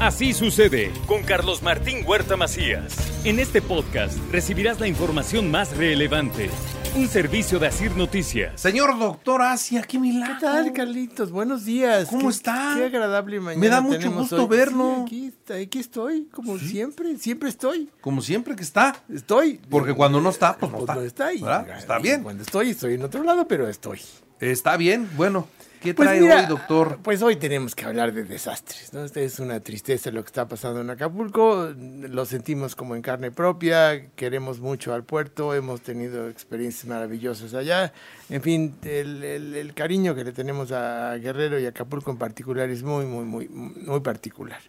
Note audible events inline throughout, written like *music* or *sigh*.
Así sucede con Carlos Martín Huerta Macías. En este podcast recibirás la información más relevante. Un servicio de Asir Noticias. Señor doctor Asia, qué milagro. ¿Qué tal, Carlitos? Buenos días. ¿Cómo Qué- está? Qué agradable mañana. Me da mucho gusto hoy. verlo. Sí, aquí, aquí estoy, como siempre, siempre estoy. Como siempre que está. Estoy. Porque cuando no está, pues no Pues está. no está. Está y bien. Cuando estoy, estoy en otro lado, pero estoy. Está bien. Bueno, ¿qué Pues trae mira, hoy, doctor? Pues hoy tenemos que hablar de desastres, ¿no? Esta es una tristeza lo que está pasando en Acapulco, lo sentimos como en carne propia, queremos mucho al puerto, hemos tenido experiencias maravillosas allá, en fin, el, el- el cariño que le tenemos a Guerrero y a Acapulco en particular es muy, muy, muy, muy particular.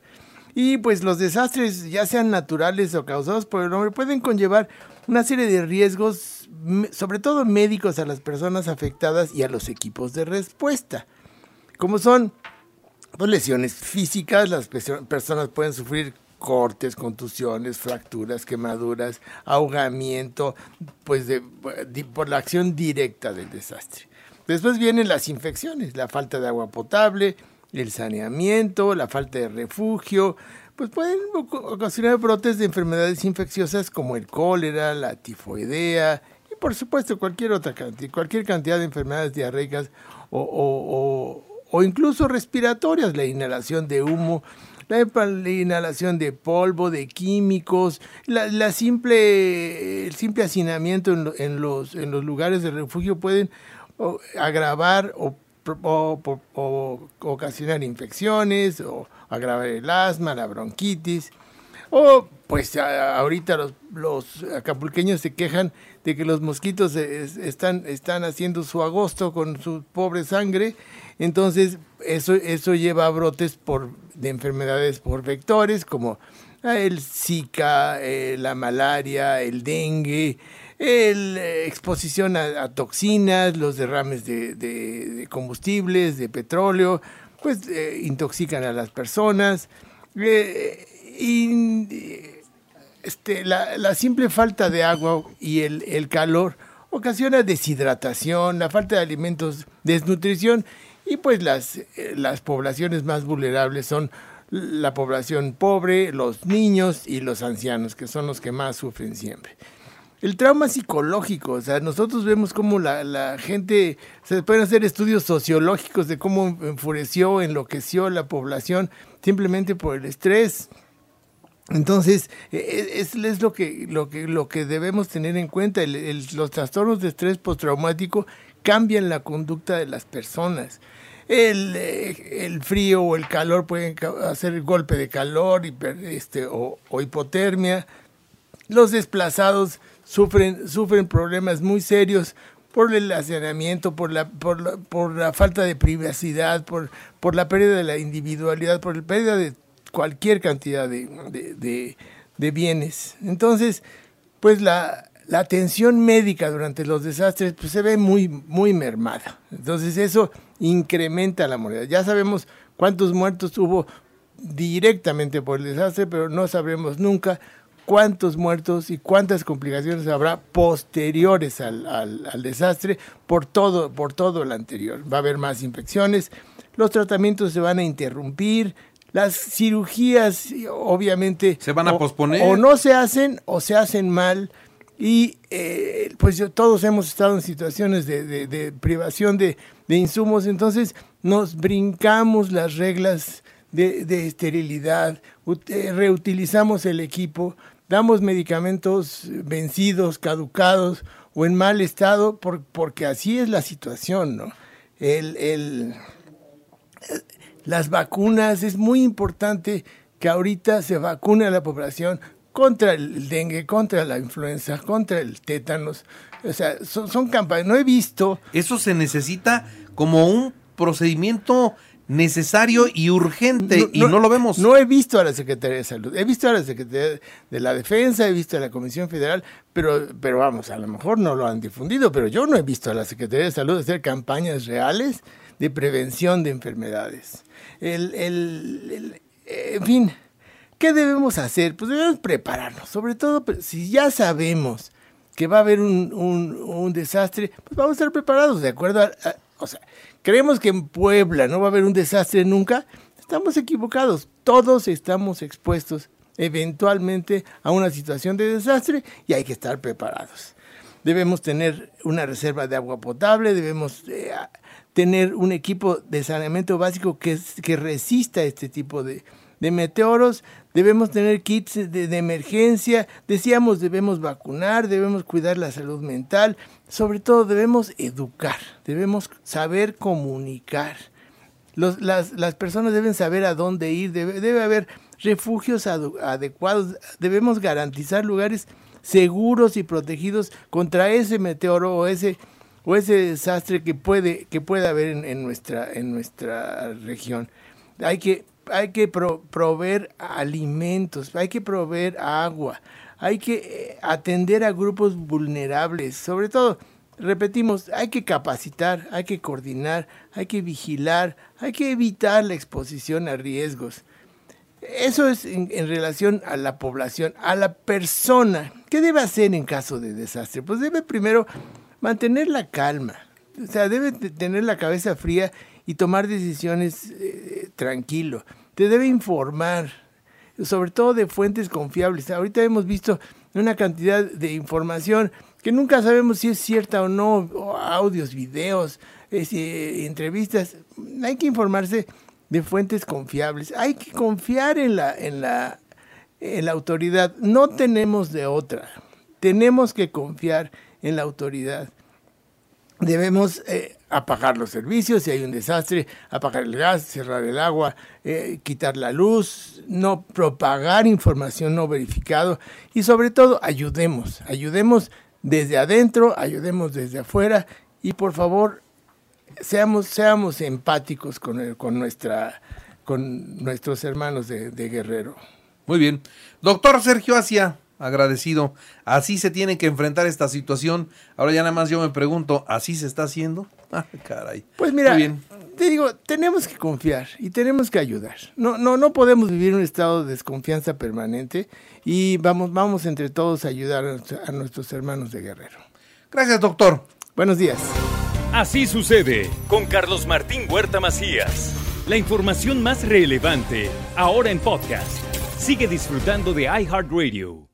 Y pues los desastres, ya sean naturales o causados por el hombre, pueden conllevar una serie de riesgos, sobre todo médicos a las personas afectadas y a los equipos de respuesta. Como son pues, lesiones físicas, las perso- personas pueden sufrir cortes, contusiones, fracturas, quemaduras, ahogamiento, pues de- por la acción directa del desastre. Después vienen las infecciones, la falta de agua potable, el saneamiento, la falta de refugio, pues pueden ocasionar brotes de enfermedades infecciosas como el cólera, la tifoidea y por supuesto cualquier otra cantidad, cualquier cantidad de enfermedades diarreicas o, incluso respiratorias, la inhalación de humo, la, la inhalación de polvo, de químicos, la, simple, el simple hacinamiento en, lo- en los, en los lugares de refugio pueden agravar o, o- ocasionar infecciones o agravar el asma, la bronquitis. O pues a- ahorita los, los acapulqueños se quejan de que los mosquitos es- están, están haciendo su agosto con su pobre sangre. Entonces eso, eso lleva a brotes por, de enfermedades por vectores como ah, el Zika, eh, la malaria, el dengue, el, eh, exposición a, toxinas, los derrames de, combustibles, de petróleo, pues eh, intoxican a las personas. Eh, y este, la, simple falta de agua y el, el calor ocasiona deshidratación, la falta de alimentos, desnutrición y pues las, las poblaciones más vulnerables son la población pobre, los niños y los ancianos, que son los que más sufren siempre. El trauma psicológico, o sea, nosotros vemos cómo la, la gente, se pueden hacer estudios sociológicos de cómo enfureció, enloqueció la población simplemente por el estrés. Entonces, eh, es, es lo, que, lo, que, lo que debemos tener en cuenta. El- los trastornos de estrés postraumático cambian la conducta de las personas. El, eh, el frío o el calor pueden hacer golpe de calor este, o hipotermia. Los desplazados sufren, sufren problemas muy serios por el hacinamiento, por la, por la, por la falta de privacidad, por, por la pérdida de la individualidad, por la pérdida de cualquier cantidad de, de- de- bienes. Entonces, pues la, la atención médica durante los desastres pues, se ve muy, muy mermada. Entonces eso incrementa la mortalidad. Ya sabemos cuántos muertos hubo directamente por el desastre, pero no sabremos nunca cuántos muertos y cuántas complicaciones habrá posteriores al, al- al desastre por todo, por todo el anterior. Va a haber más infecciones, los tratamientos se van a interrumpir, las cirugías obviamente ¿Se van a o- posponer? o no se hacen o se hacen mal y eh, pues yo- todos hemos estado en situaciones de, de- de privación de, de insumos, entonces nos brincamos las reglas de, de esterilidad, eh, reutilizamos el equipo, damos medicamentos vencidos, caducados o en mal estado, por- porque así es la situación, ¿no? El, el- las vacunas, es muy importante que ahorita se vacune a la población contra el dengue, contra la influenza, contra el tétanos. O sea, son, son campañas. No he visto, Eso se necesita como un procedimiento necesario y urgente y no lo vemos. No he visto a la Secretaría de Salud. He visto a la Secretaría de la Defensa, he visto a la Comisión Federal, pero, pero vamos, a lo mejor no lo han difundido, pero yo no he visto a la Secretaría de Salud hacer campañas reales de prevención de enfermedades. El, el- el- en fin, ¿qué debemos hacer? Pues debemos prepararnos, sobre todo si ya sabemos que va a haber un, un- un desastre, pues vamos a estar preparados, de acuerdo a, a- o sea, creemos que en Puebla no va a haber un desastre nunca, Estamos equivocados, todos estamos expuestos eventualmente a una situación de desastre y hay que estar preparados. Debemos tener una reserva de agua potable, debemos eh, tener un equipo de saneamiento básico que, que resista este tipo de, de meteoros, debemos tener kits de, emergencia, decíamos debemos vacunar, debemos cuidar la salud mental, sobre todo debemos educar, debemos saber comunicar. Las, las, personas deben saber a dónde ir, debe, debe haber refugios adecuados, debemos garantizar lugares seguros y protegidos contra ese meteoro o ese, o ese desastre que puede, que haber en, en nuestra, en nuestra región. Hay que, hay que pro, proveer alimentos, hay que proveer agua, hay que eh, atender a grupos vulnerables, sobre todo repetimos, hay que capacitar, hay que coordinar, hay que vigilar, hay que evitar la exposición a riesgos. Eso es en, en, relación a la población, a la persona. ¿Qué debe hacer en caso de desastre? Pues debe primero mantener la calma, o sea, debe tener la cabeza fría y tomar decisiones eh, tranquilo. Te debe informar, sobre todo de fuentes confiables. Ahorita hemos visto una cantidad de información que nunca sabemos si es cierta o no, audios, videos, eh, entrevistas. Hay que informarse de fuentes confiables. Hay que confiar en la, en la, en la autoridad. No tenemos de otra. Tenemos que confiar en la autoridad. Debemos eh, apagar los servicios si hay un desastre, apagar el gas, cerrar el agua, eh, quitar la luz, no propagar información no verificada y sobre todo ayudemos, ayudemos desde adentro, ayudemos desde afuera y por favor seamos, seamos empáticos con, el, con, nuestra, con nuestros hermanos de, de Guerrero. Muy bien. Doctor Sergio Asia, agradecido. Así se tiene que enfrentar esta situación. Ahora ya nada más yo me pregunto, ¿así se está haciendo? *laughs* Ah, caray. Pues mira, te digo, tenemos que confiar y tenemos que ayudar. No, no, no podemos vivir en un estado de desconfianza permanente y vamos, vamos entre todos a ayudar a, a nuestros hermanos de Guerrero. Gracias, doctor. Buenos días. Así sucede con Carlos Martín Huerta Macías. La información más relevante, ahora en podcast. Sigue disfrutando de iHeartRadio.